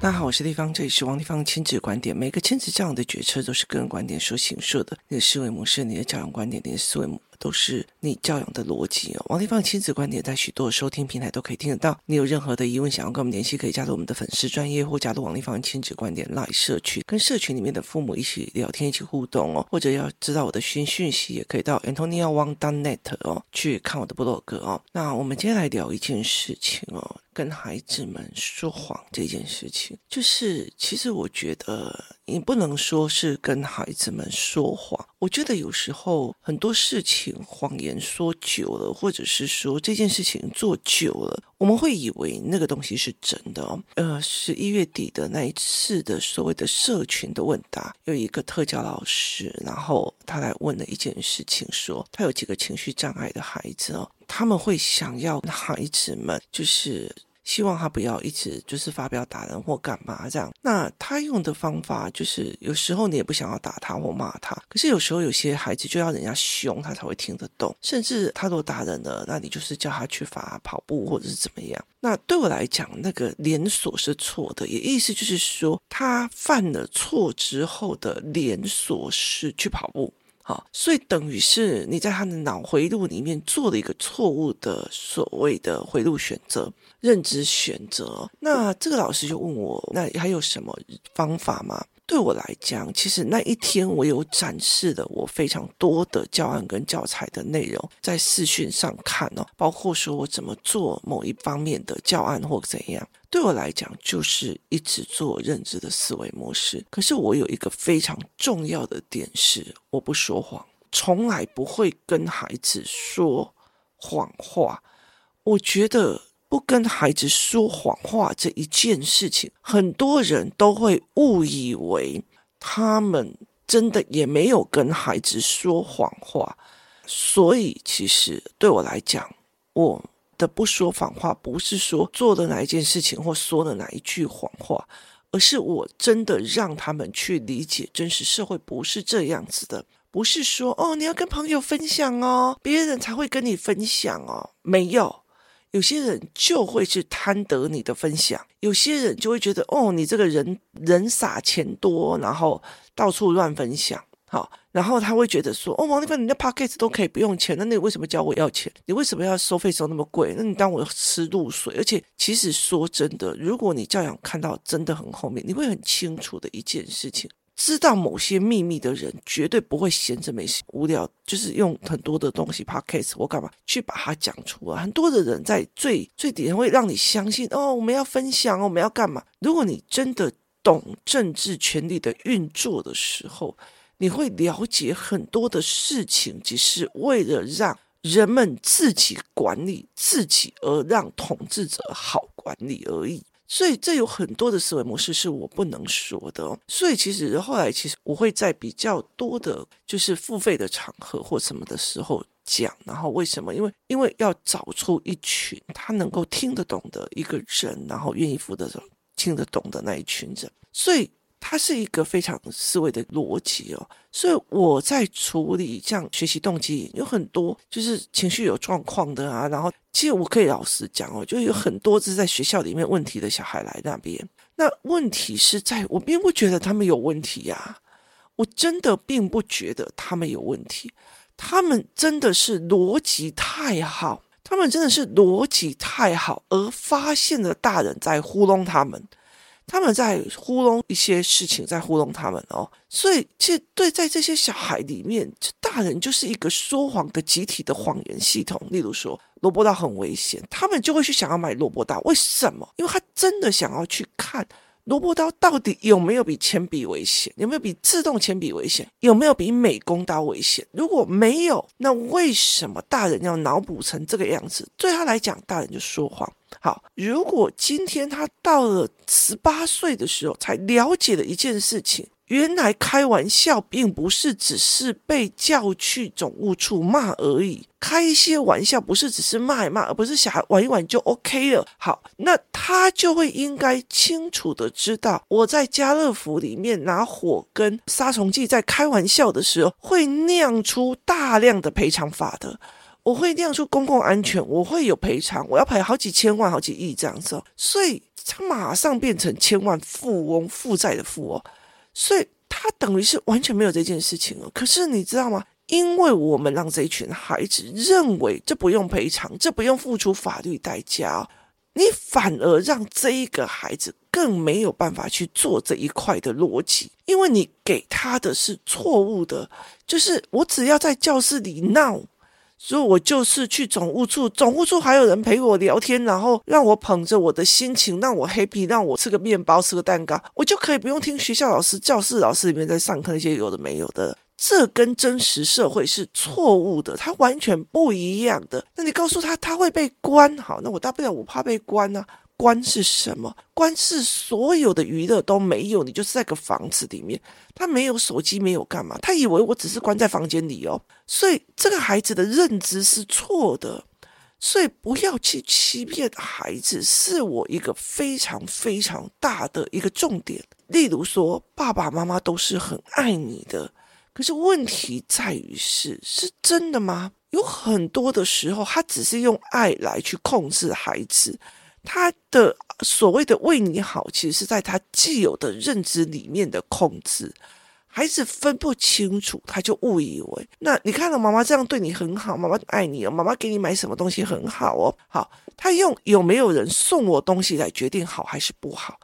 大家好，我是丽芳，这里是王丽芳亲子观点。每个亲子这样的决策都是个人观点所形述的。你的思维模式、你的教养观点、你的思维模都是你教养的逻辑哦。王立芳亲子观点在许多收听平台都可以听得到。你有任何的疑问想要跟我们联系，可以加入我们的粉丝专业或加入王立芳亲子观点 l i e 社群，跟社群里面的父母一起聊天、一起互动哦。或者要知道我的新讯息，也可以到 antoniawang.net 哦去看我的部落格哦。那我们今天来聊一件事情哦。跟孩子们说谎这件事情，就是其实我觉得你不能说是跟孩子们说谎。我觉得有时候很多事情谎言说久了，或者是说这件事情做久了，我们会以为那个东西是真的哦。呃，十一月底的那一次的所谓的社群的问答，有一个特教老师，然后他来问了一件事情，说他有几个情绪障碍的孩子哦。他们会想要孩子们，就是希望他不要一直就是发飙打人或干嘛这样。那他用的方法就是，有时候你也不想要打他或骂他，可是有时候有些孩子就要人家凶他才会听得懂。甚至他都打人了，那你就是叫他去罚跑步或者是怎么样。那对我来讲，那个连锁是错的，也意思就是说，他犯了错之后的连锁是去跑步。好，所以等于是你在他的脑回路里面做了一个错误的所谓的回路选择、认知选择。那这个老师就问我，那还有什么方法吗？对我来讲，其实那一天我有展示了我非常多的教案跟教材的内容，在视讯上看哦，包括说我怎么做某一方面的教案或怎样。对我来讲，就是一直做认知的思维模式。可是我有一个非常重要的点是，我不说谎，从来不会跟孩子说谎话。我觉得。不跟孩子说谎话这一件事情，很多人都会误以为他们真的也没有跟孩子说谎话。所以，其实对我来讲，我的不说谎话不是说做的哪一件事情或说的哪一句谎话，而是我真的让他们去理解真实社会不是这样子的，不是说哦，你要跟朋友分享哦，别人才会跟你分享哦，没有。有些人就会去贪得你的分享，有些人就会觉得哦，你这个人人傻钱多，然后到处乱分享，好，然后他会觉得说哦，王丽芬，你的 podcast 都可以不用钱，那你为什么教我要钱？你为什么要收费收那么贵？那你当我吃露水？而且其实说真的，如果你教养看到真的很后面，你会很清楚的一件事情。知道某些秘密的人，绝对不会闲着没事无聊，就是用很多的东西 podcast 或干嘛去把它讲出来。很多的人在最最底下会让你相信哦，我们要分享，我们要干嘛？如果你真的懂政治权力的运作的时候，你会了解很多的事情，只是为了让人们自己管理自己，而让统治者好管理而已。所以这有很多的思维模式是我不能说的。所以其实后来其实我会在比较多的，就是付费的场合或什么的时候讲。然后为什么？因为因为要找出一群他能够听得懂的一个人，然后愿意付得、听得懂的那一群人。所以。它是一个非常思维的逻辑哦，所以我在处理像学习动机有很多就是情绪有状况的啊，然后其实我可以老实讲哦，就有很多是在学校里面问题的小孩来那边，那问题是在我并不觉得他们有问题呀，我真的并不觉得他们有问题，他们真的是逻辑太好，他们真的是逻辑太好，而发现了大人在糊弄他们。他们在糊弄一些事情，在糊弄他们哦，所以其实对在这些小孩里面，这大人就是一个说谎的集体的谎言系统。例如说，萝卜刀很危险，他们就会去想要买萝卜刀，为什么？因为他真的想要去看。萝卜刀到底有没有比铅笔危险？有没有比自动铅笔危险？有没有比美工刀危险？如果没有，那为什么大人要脑补成这个样子？对他来讲，大人就说谎。好，如果今天他到了十八岁的时候才了解了一件事情。原来开玩笑并不是只是被叫去总务处骂而已，开一些玩笑不是只是骂一骂，而不是小孩玩一玩就 OK 了。好，那他就会应该清楚的知道，我在家乐福里面拿火跟杀虫剂在开玩笑的时候，会酿出大量的赔偿法的。我会酿出公共安全，我会有赔偿，我要赔好几千万、好几亿这样子。所以他马上变成千万富翁，负债的富翁，所以他等于是完全没有这件事情哦。可是你知道吗？因为我们让这一群孩子认为这不用赔偿，这不用付出法律代价，你反而让这一个孩子更没有办法去做这一块的逻辑，因为你给他的是错误的，就是我只要在教室里闹。所以我就是去总务处，总务处还有人陪我聊天，然后让我捧着我的心情，让我 happy，让我吃个面包，吃个蛋糕，我就可以不用听学校老师、教室老师里面在上课那些有的没有的。这跟真实社会是错误的，它完全不一样的。那你告诉他他会被关，好，那我大不了我怕被关呢、啊。关是什么？关是所有的娱乐都没有，你就是在个房子里面，他没有手机，没有干嘛？他以为我只是关在房间里哦，所以这个孩子的认知是错的，所以不要去欺骗孩子，是我一个非常非常大的一个重点。例如说，爸爸妈妈都是很爱你的，可是问题在于是，是真的吗？有很多的时候，他只是用爱来去控制孩子。他的所谓的为你好，其实是在他既有的认知里面的控制，孩子分不清楚，他就误以为。那你看到妈妈这样对你很好，妈妈爱你哦，妈妈给你买什么东西很好哦，好，他用有没有人送我东西来决定好还是不好。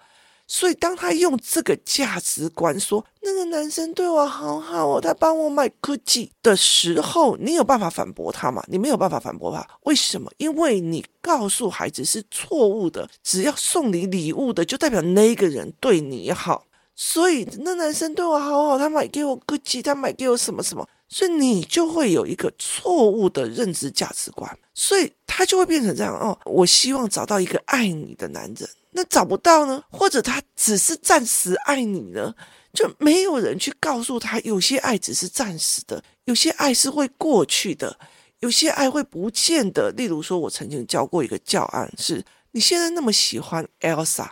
所以，当他用这个价值观说那个男生对我好好哦，他帮我买科技的时候，你有办法反驳他吗？你没有办法反驳他。为什么？因为你告诉孩子是错误的，只要送你礼物的，就代表那个人对你好。所以，那男生对我好好，他买给我科技，他买给我什么什么，所以你就会有一个错误的认知价值观，所以他就会变成这样哦。我希望找到一个爱你的男人。那找不到呢？或者他只是暂时爱你呢？就没有人去告诉他，有些爱只是暂时的，有些爱是会过去的，有些爱会不见的。例如说，我曾经教过一个教案，是你现在那么喜欢 Elsa，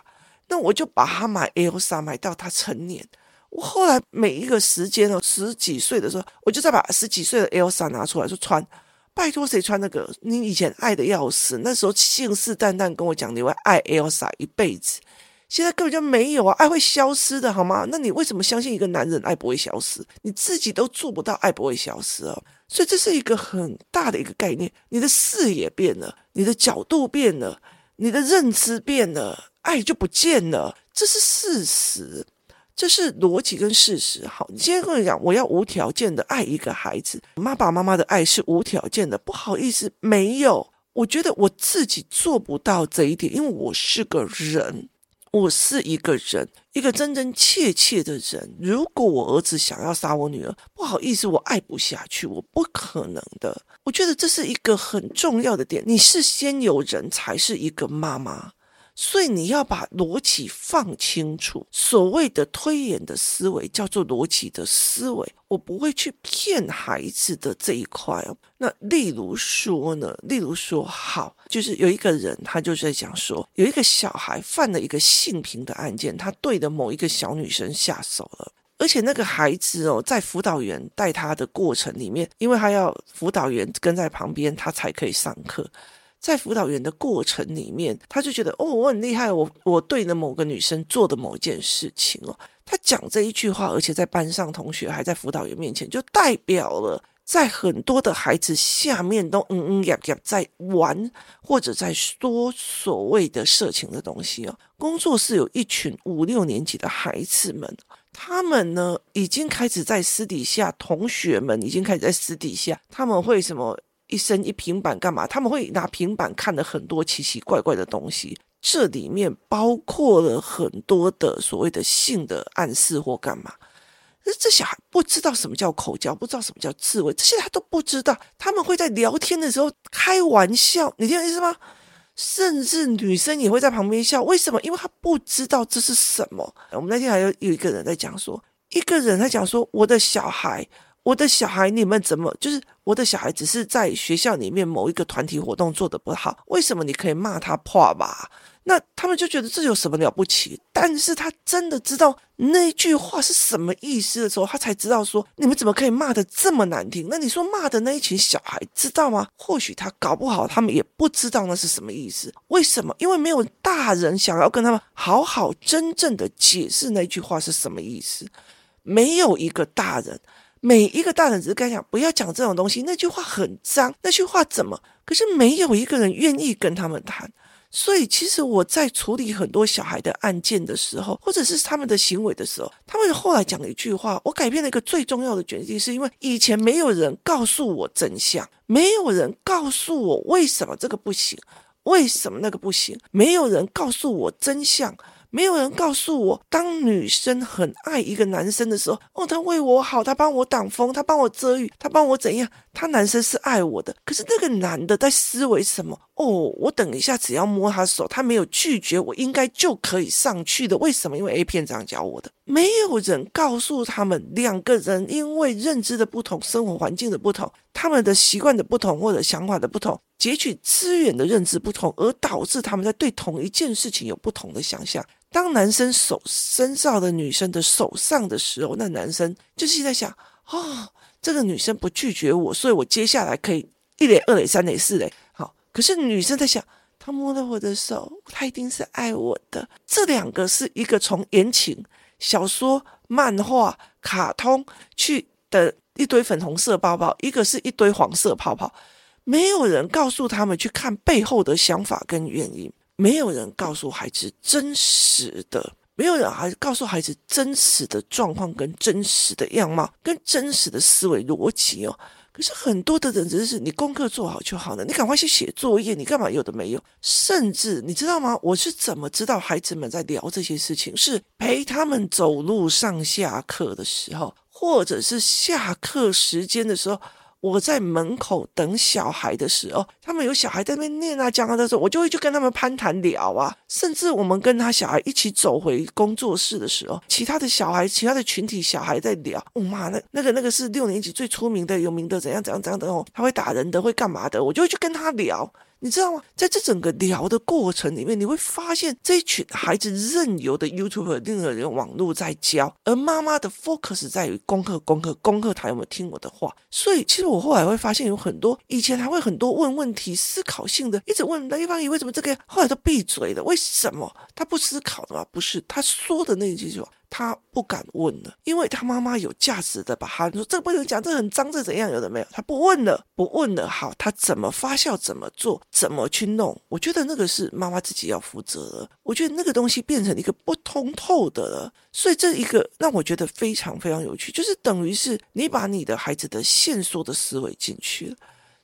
那我就把他买 Elsa 买到他成年。我后来每一个时间哦，十几岁的时候，我就再把十几岁的 Elsa 拿出来说穿。拜托，谁穿那个？你以前爱的要死，那时候信誓旦旦跟我讲你会爱 Elsa 一辈子，现在根本就没有啊！爱会消失的好吗？那你为什么相信一个男人爱不会消失？你自己都做不到，爱不会消失哦。所以这是一个很大的一个概念，你的视野变了，你的角度变了，你的认知变了，爱就不见了，这是事实。这是逻辑跟事实。好，你今天跟我讲，我要无条件的爱一个孩子，爸爸妈妈的爱是无条件的。不好意思，没有。我觉得我自己做不到这一点，因为我是个人，我是一个人，一个真真切切的人。如果我儿子想要杀我女儿，不好意思，我爱不下去，我不可能的。我觉得这是一个很重要的点。你是先有人才是一个妈妈。所以你要把逻辑放清楚，所谓的推演的思维叫做逻辑的思维，我不会去骗孩子的这一块哦。那例如说呢，例如说，好，就是有一个人，他就在讲说，有一个小孩犯了一个性平的案件，他对着某一个小女生下手了，而且那个孩子哦，在辅导员带他的过程里面，因为他要辅导员跟在旁边，他才可以上课。在辅导员的过程里面，他就觉得哦，我很厉害，我我对着某个女生做的某一件事情哦，他讲这一句话，而且在班上同学还在辅导员面前，就代表了在很多的孩子下面都嗯嗯呀呀在玩或者在说所谓的色情的东西哦。工作室有一群五六年级的孩子们，他们呢已经开始在私底下，同学们已经开始在私底下，他们会什么？一生一平板干嘛？他们会拿平板看的很多奇奇怪怪的东西，这里面包括了很多的所谓的性的暗示或干嘛。这小孩不知道什么叫口交，不知道什么叫自慰，这些他都不知道。他们会在聊天的时候开玩笑，你听我意思吗？甚至女生也会在旁边笑。为什么？因为他不知道这是什么。我们那天还有有一个人在讲说，一个人在讲说，我的小孩。我的小孩，你们怎么就是我的小孩？只是在学校里面某一个团体活动做得不好，为什么你可以骂他破吧？那他们就觉得这有什么了不起？但是他真的知道那句话是什么意思的时候，他才知道说，你们怎么可以骂得这么难听？那你说骂的那一群小孩知道吗？或许他搞不好，他们也不知道那是什么意思。为什么？因为没有大人想要跟他们好好真正的解释那句话是什么意思。没有一个大人，每一个大人只是跟他讲不要讲这种东西，那句话很脏，那句话怎么？可是没有一个人愿意跟他们谈。所以，其实我在处理很多小孩的案件的时候，或者是他们的行为的时候，他们后来讲了一句话，我改变了一个最重要的决定，是因为以前没有人告诉我真相，没有人告诉我为什么这个不行，为什么那个不行，没有人告诉我真相。没有人告诉我，当女生很爱一个男生的时候，哦，他为我好，他帮我挡风，他帮我遮雨，他帮我怎样？他男生是爱我的。可是那个男的在思维什么？哦，我等一下只要摸他手，他没有拒绝，我应该就可以上去的。为什么？因为 A 片这样教我的。没有人告诉他们，两个人因为认知的不同、生活环境的不同、他们的习惯的不同或者想法的不同、截取资源的认知不同，而导致他们在对同一件事情有不同的想象。当男生手伸到了女生的手上的时候，那男生就是在想：哦，这个女生不拒绝我，所以我接下来可以一垒、二垒、三垒、四垒。好，可是女生在想，他摸了我的手，他一定是爱我的。这两个是一个从言情小说、漫画、卡通去的一堆粉红色包包，一个是一堆黄色泡泡，没有人告诉他们去看背后的想法跟原因。没有人告诉孩子真实的，没有人还告诉孩子真实的状况跟真实的样貌跟真实的思维逻辑哦。可是很多的人只是你功课做好就好了，你赶快去写作业，你干嘛有的没有？甚至你知道吗？我是怎么知道孩子们在聊这些事情？是陪他们走路上下课的时候，或者是下课时间的时候。我在门口等小孩的时候，他们有小孩在那边念啊讲啊的时候，我就会去跟他们攀谈聊啊。甚至我们跟他小孩一起走回工作室的时候，其他的小孩、其他的群体小孩在聊。哦妈，那那个那个是六年级最出名的、有名的，怎样怎样怎样的哦，他会打人的，会干嘛的，我就会去跟他聊。你知道吗？在这整个聊的过程里面，你会发现这一群孩子任由的 YouTube 任何人网络在教，而妈妈的 focus 在于功课、功课、功课，他有没有听我的话？所以，其实我后来会发现，有很多以前还会很多问问题、思考性的，一直问对方，以为什么这个，后来都闭嘴了。为什么他不思考的吗？不是，他说的那一句话。他不敢问了，因为他妈妈有价值的把他说，这个不能讲，这很脏，这怎样有的没有，他不问了，不问了。好，他怎么发酵，怎么做，怎么去弄？我觉得那个是妈妈自己要负责的。我觉得那个东西变成一个不通透的了，所以这一个让我觉得非常非常有趣，就是等于是你把你的孩子的线索的思维进去了。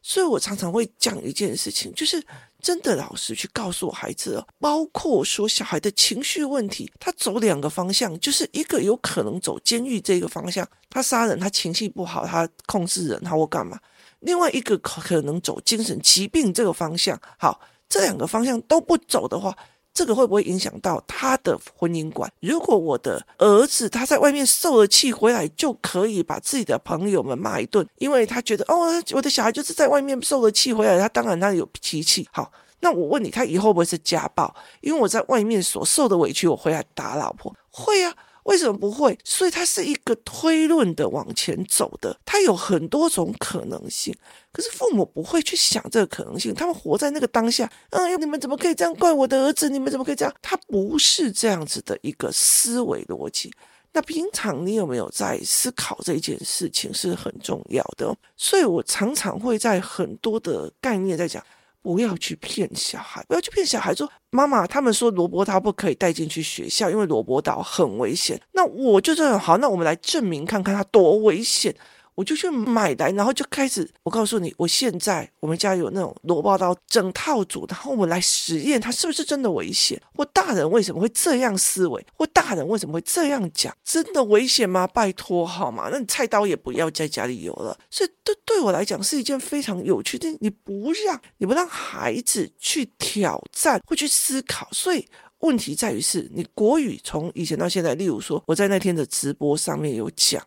所以我常常会讲一件事情，就是。真的老实去告诉我孩子，包括说小孩的情绪问题，他走两个方向，就是一个有可能走监狱这个方向，他杀人，他情绪不好，他控制人，他会干嘛？另外一个可能走精神疾病这个方向。好，这两个方向都不走的话。这个会不会影响到他的婚姻观？如果我的儿子他在外面受了气回来，就可以把自己的朋友们骂一顿，因为他觉得哦，我的小孩就是在外面受了气回来，他当然他有脾气。好，那我问你，他以后会不会是家暴？因为我在外面所受的委屈，我回来打老婆，会呀。为什么不会？所以它是一个推论的往前走的，它有很多种可能性。可是父母不会去想这个可能性，他们活在那个当下。嗯，你们怎么可以这样怪我的儿子？你们怎么可以这样？他不是这样子的一个思维逻辑。那平常你有没有在思考这件事情是很重要的。所以我常常会在很多的概念在讲。不要去骗小孩，不要去骗小孩说，妈妈，他们说萝卜刀不可以带进去学校，因为萝卜刀很危险。那我就这样，好，那我们来证明看看它多危险。我就去买来，然后就开始。我告诉你，我现在我们家有那种萝卜刀整套组，然后我们来实验它是不是真的危险。或大人为什么会这样思维？或大人为什么会这样讲？真的危险吗？拜托好吗？那你菜刀也不要在家里有了。所以对对我来讲是一件非常有趣的。你不让你不让孩子去挑战，会去思考。所以问题在于是你国语从以前到现在，例如说我在那天的直播上面有讲。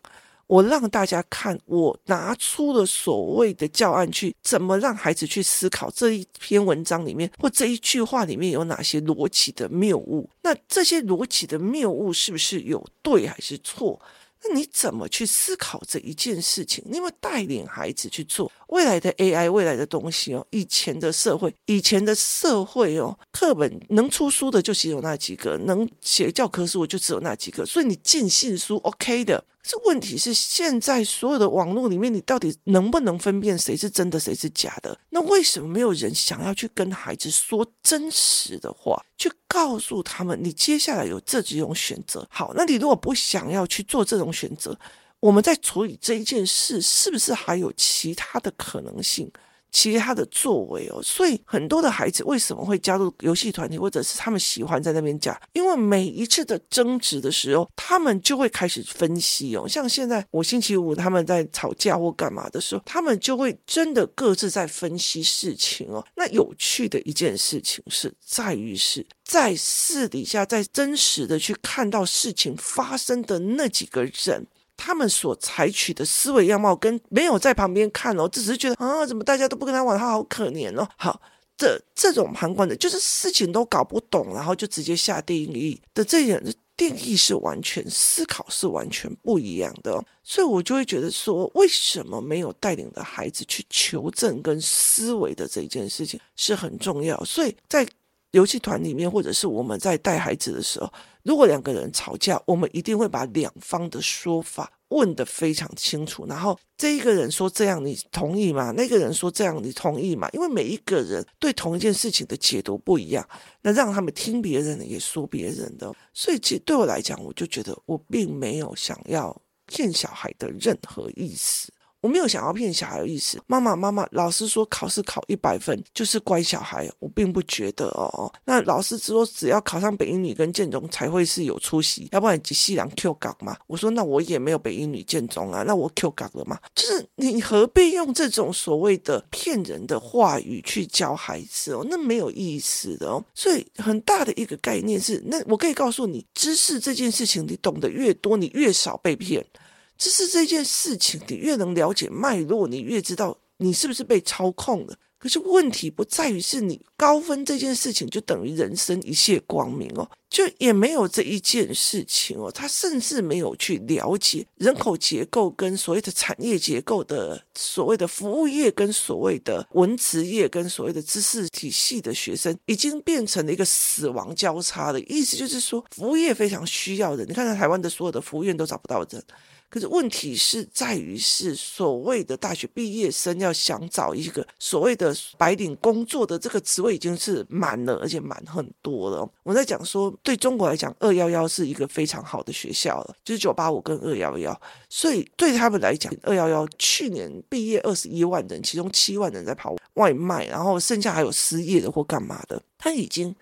我让大家看，我拿出了所谓的教案去，怎么让孩子去思考这一篇文章里面或这一句话里面有哪些逻辑的谬误？那这些逻辑的谬误是不是有对还是错？那你怎么去思考这一件事情？你有没有带领孩子去做未来的 AI，未来的东西哦？以前的社会，以前的社会哦，课本能出书的就只有那几个，能写教科书就只有那几个，所以你尽信书 OK 的。这问题是现在所有的网络里面，你到底能不能分辨谁是真的，谁是假的？那为什么没有人想要去跟孩子说真实的话，去告诉他们你接下来有这几种选择？好，那你如果不想要去做这种选择，我们在处理这一件事，是不是还有其他的可能性？其他的作为哦，所以很多的孩子为什么会加入游戏团体，或者是他们喜欢在那边讲？因为每一次的争执的时候，他们就会开始分析哦。像现在我星期五他们在吵架或干嘛的时候，他们就会真的各自在分析事情哦。那有趣的一件事情是在于是在私底下，在真实的去看到事情发生的那几个人。他们所采取的思维样貌跟没有在旁边看哦，只是觉得啊，怎么大家都不跟他玩，他好可怜哦。好，这这种旁观的，就是事情都搞不懂，然后就直接下定义的这样的定义是完全思考是完全不一样的哦。所以我就会觉得说，为什么没有带领的孩子去求证跟思维的这件事情是很重要。所以在游戏团里面，或者是我们在带孩子的时候。如果两个人吵架，我们一定会把两方的说法问得非常清楚。然后这一个人说这样，你同意吗？那个人说这样，你同意吗？因为每一个人对同一件事情的解读不一样，那让他们听别人的也说别人的。所以，其实对我来讲，我就觉得我并没有想要骗小孩的任何意思。我没有想要骗小孩的意思。妈妈，妈妈，老师说考试考一百分就是乖小孩，我并不觉得哦。那老师说只要考上北英女跟建中才会是有出息，要不然你细两 Q 港嘛。我说那我也没有北英女建中啊，那我 Q 港了嘛。就是你何必用这种所谓的骗人的话语去教孩子哦？那没有意思的哦。所以很大的一个概念是，那我可以告诉你，知识这件事情你懂得越多，你越少被骗。只是这件事情，你越能了解脉络，你越知道你是不是被操控了。可是问题不在于是你高分这件事情就等于人生一切光明哦，就也没有这一件事情哦。他甚至没有去了解人口结构跟所谓的产业结构的所谓的服务业跟所谓的文职业跟所谓的知识体系的学生，已经变成了一个死亡交叉的意思，就是说服务业非常需要人。你看看台湾的所有的服务员都找不到人。可是问题是在于，是所谓的大学毕业生要想找一个所谓的白领工作的这个职位已经是满了，而且满很多了。我在讲说，对中国来讲，二幺幺是一个非常好的学校了，就是九八五跟二幺幺，所以对他们来讲，二幺幺去年毕业二十一万人，其中七万人在跑外卖，然后剩下还有失业的或干嘛的，他已经。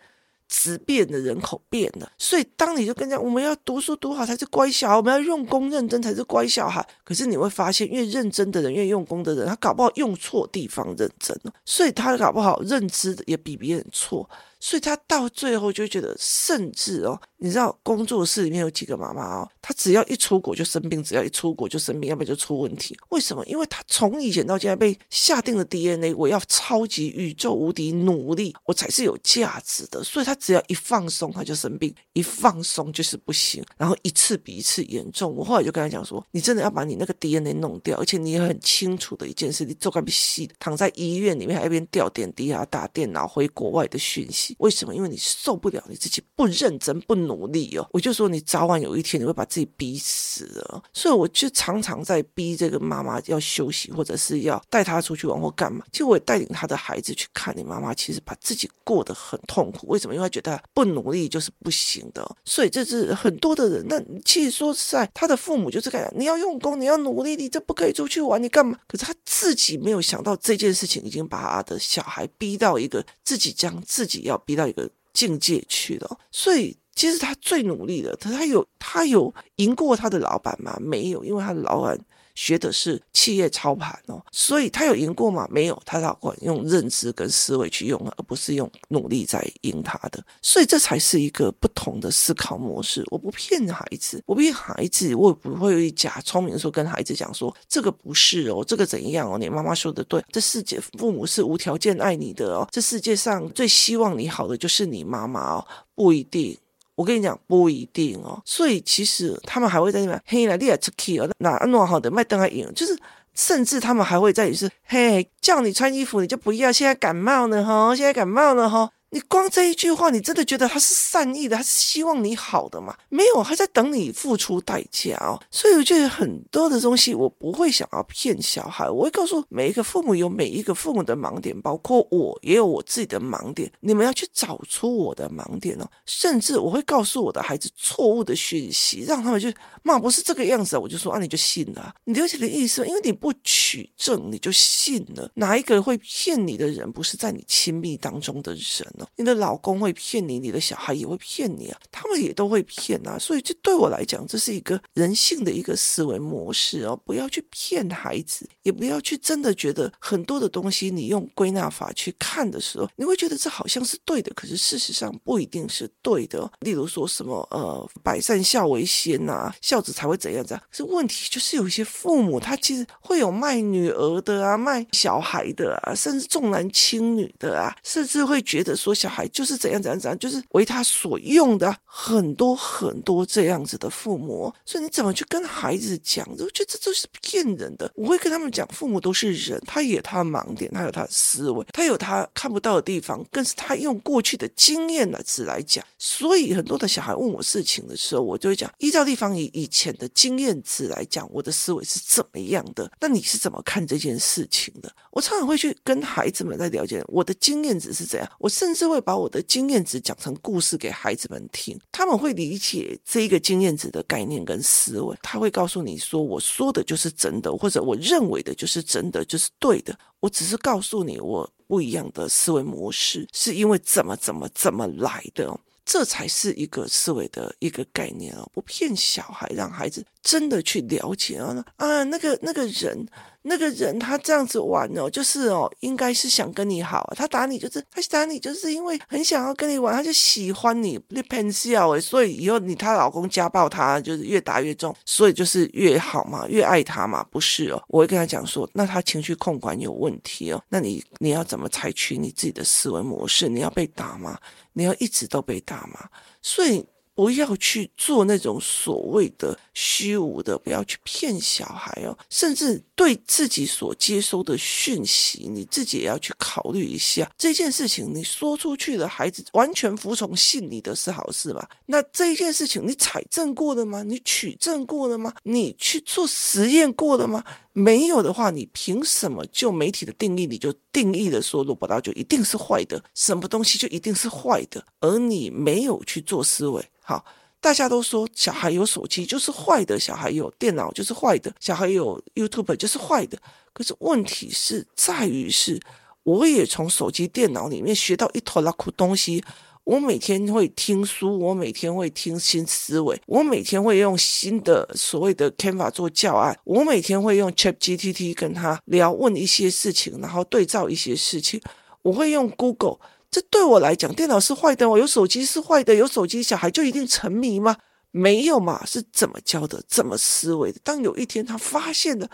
质变的人口变了，所以当你就跟讲，我们要读书读好才是乖小孩，我们要用功认真才是乖小孩。可是你会发现，越认真的人，越用功的人，他搞不好用错地方认真了，所以他搞不好认知也比别人错。所以他到最后就觉得，甚至哦，你知道工作室里面有几个妈妈哦，她只要一出国就生病，只要一出国就生病，要不然就出问题。为什么？因为她从以前到现在被下定了 DNA，我要超级宇宙无敌努力，我才是有价值的。所以她只要一放松，她就生病；一放松就是不行，然后一次比一次严重。我后来就跟她讲说，你真的要把你那个 DNA 弄掉，而且你也很清楚的一件事，你做个必死，躺在医院里面还一边吊点滴啊，打电脑回国外的讯息。为什么？因为你受不了你自己不认真、不努力哦。我就说你早晚有一天你会把自己逼死了。所以我就常常在逼这个妈妈要休息，或者是要带她出去玩或干嘛。其实我也带领她的孩子去看你妈妈，其实把自己过得很痛苦。为什么？因为她觉得不努力就是不行的。所以这是很多的人。那其实说实在，他的父母就是这样：你要用功，你要努力，你这不可以出去玩，你干嘛？可是他自己没有想到这件事情已经把他的小孩逼到一个自己将自己要。逼到一个境界去了，所以其实他最努力的，他他有他有赢过他的老板吗？没有，因为他的老板。学的是企业操盘哦，所以他有赢过吗？没有，他老管用认知跟思维去用，而不是用努力在赢他的，所以这才是一个不同的思考模式。我不骗孩子，我不骗孩子，我也不会假聪明的时候跟孩子讲说这个不是哦，这个怎样哦？你妈妈说的对，这世界父母是无条件爱你的哦，这世界上最希望你好的就是你妈妈哦，不一定。我跟你讲，不一定哦，所以其实他们还会在那边嘿，来你也出去哦，那弄好的麦登还赢，就是甚至他们还会在于是嘿，叫你穿衣服你就不要，现在感冒了哈，现在感冒了哈。你光这一句话，你真的觉得他是善意的，他是希望你好的吗？没有，他在等你付出代价哦。所以我觉得很多的东西，我不会想要骗小孩，我会告诉每一个父母有每一个父母的盲点，包括我也有我自己的盲点，你们要去找出我的盲点哦。甚至我会告诉我的孩子错误的讯息，让他们就妈不是这个样子，我就说啊，你就信了。你了解的意思，因为你不取证，你就信了。哪一个会骗你的人，不是在你亲密当中的人？你的老公会骗你，你的小孩也会骗你啊，他们也都会骗啊，所以这对我来讲，这是一个人性的一个思维模式哦，不要去骗孩子，也不要去真的觉得很多的东西，你用归纳法去看的时候，你会觉得这好像是对的，可是事实上不一定是对的。例如说什么呃，百善孝为先呐，孝子才会怎样怎样。可是问题就是有些父母他其实会有卖女儿的啊，卖小孩的啊，甚至重男轻女的啊，甚至会觉得说。说小孩就是怎样怎样怎样，就是为他所用的很多很多这样子的父母，所以你怎么去跟孩子讲？我觉得这都是骗人的。我会跟他们讲，父母都是人，他也有他盲点，他有他的思维，他有他看不到的地方，更是他用过去的经验来词来讲。所以很多的小孩问我事情的时候，我就会讲，依照地方以以前的经验值来讲，我的思维是怎么样的？那你是怎么看这件事情的？我常常会去跟孩子们在了解我的经验值是怎样，我甚。是会把我的经验值讲成故事给孩子们听，他们会理解这一个经验值的概念跟思维。他会告诉你说：“我说的就是真的，或者我认为的就是真的，就是对的。”我只是告诉你我不一样的思维模式，是因为怎么怎么怎么来的，这才是一个思维的一个概念哦。不骗小孩，让孩子真的去了解啊啊，那个那个人。那个人他这样子玩哦，就是哦，应该是想跟你好。他打你就是他打你，就是因为很想要跟你玩，他就喜欢你，你偏笑诶，所以以后你她老公家暴她，就是越打越重，所以就是越好嘛，越爱她嘛，不是哦？我会跟他讲说，那他情绪控管有问题哦，那你你要怎么采取你自己的思维模式？你要被打吗？你要一直都被打吗？所以。不要去做那种所谓的虚无的，不要去骗小孩哦。甚至对自己所接收的讯息，你自己也要去考虑一下这件事情。你说出去的孩子完全服从信你的是好事吧？那这一件事情你采证过了吗？你取证过了吗？你去做实验过了吗？没有的话，你凭什么就媒体的定义，你就定义了说萝卜刀就一定是坏的，什么东西就一定是坏的，而你没有去做思维。好，大家都说小孩有手机就是坏的，小孩有电脑就是坏的，小孩有 YouTube 就是坏的。可是问题是在于是，我也从手机、电脑里面学到一坨拉苦东西。我每天会听书，我每天会听新思维，我每天会用新的所谓的 Canva 做教案，我每天会用 ChatGPT 跟他聊，问一些事情，然后对照一些事情。我会用 Google。这对我来讲，电脑是坏的，我有手机是坏的，有手机小孩就一定沉迷吗？没有嘛，是怎么教的，怎么思维的？当有一天他发现了，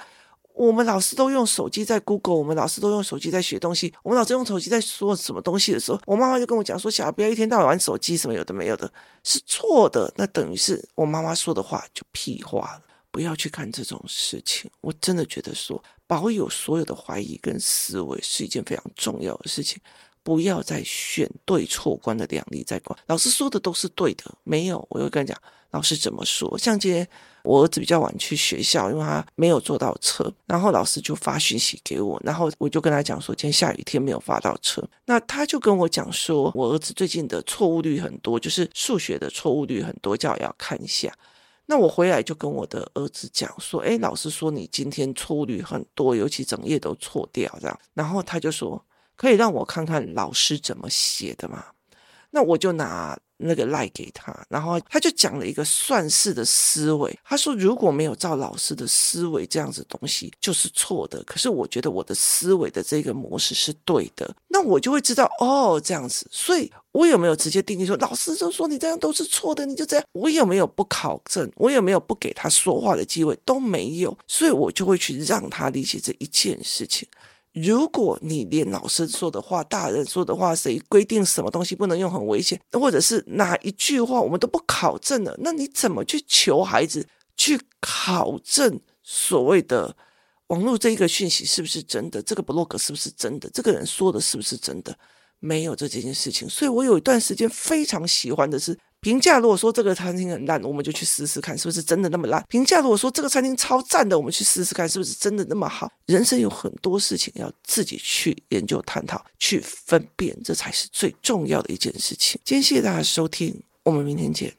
我们老师都用手机在 Google，我们老师都用手机在学东西，我们老师用手机在说什么东西的时候，我妈妈就跟我讲说：“小孩不要一天到晚玩手机，什么有的没有的，是错的。”那等于是我妈妈说的话就屁话了，不要去看这种事情。我真的觉得说，保有所有的怀疑跟思维是一件非常重要的事情。不要再选对错观的两例在观，老师说的都是对的，没有。我又跟你讲，老师怎么说？像今天我儿子比较晚去学校，因为他没有坐到车，然后老师就发讯息给我，然后我就跟他讲说，今天下雨天没有发到车。那他就跟我讲说，我儿子最近的错误率很多，就是数学的错误率很多，叫我要看一下。那我回来就跟我的儿子讲说，哎，老师说你今天错误率很多，尤其整页都错掉这样。然后他就说。可以让我看看老师怎么写的吗？那我就拿那个赖给他，然后他就讲了一个算式的思维。他说，如果没有照老师的思维这样子东西，就是错的。可是我觉得我的思维的这个模式是对的，那我就会知道哦，这样子。所以我有没有直接定义说，老师就说你这样都是错的，你就这样？我有没有不考证？我有没有不给他说话的机会？都没有。所以我就会去让他理解这一件事情。如果你连老师说的话、大人说的话，谁规定什么东西不能用很危险，或者是哪一句话我们都不考证了，那你怎么去求孩子去考证所谓的网络这一个讯息是不是真的？这个 blog 是不是真的？这个人说的是不是真的？没有这件事情。所以我有一段时间非常喜欢的是。评价如果说这个餐厅很烂，我们就去试试看是不是真的那么烂。评价如果说这个餐厅超赞的，我们去试试看是不是真的那么好。人生有很多事情要自己去研究、探讨、去分辨，这才是最重要的一件事情。今天谢谢大家收听，我们明天见。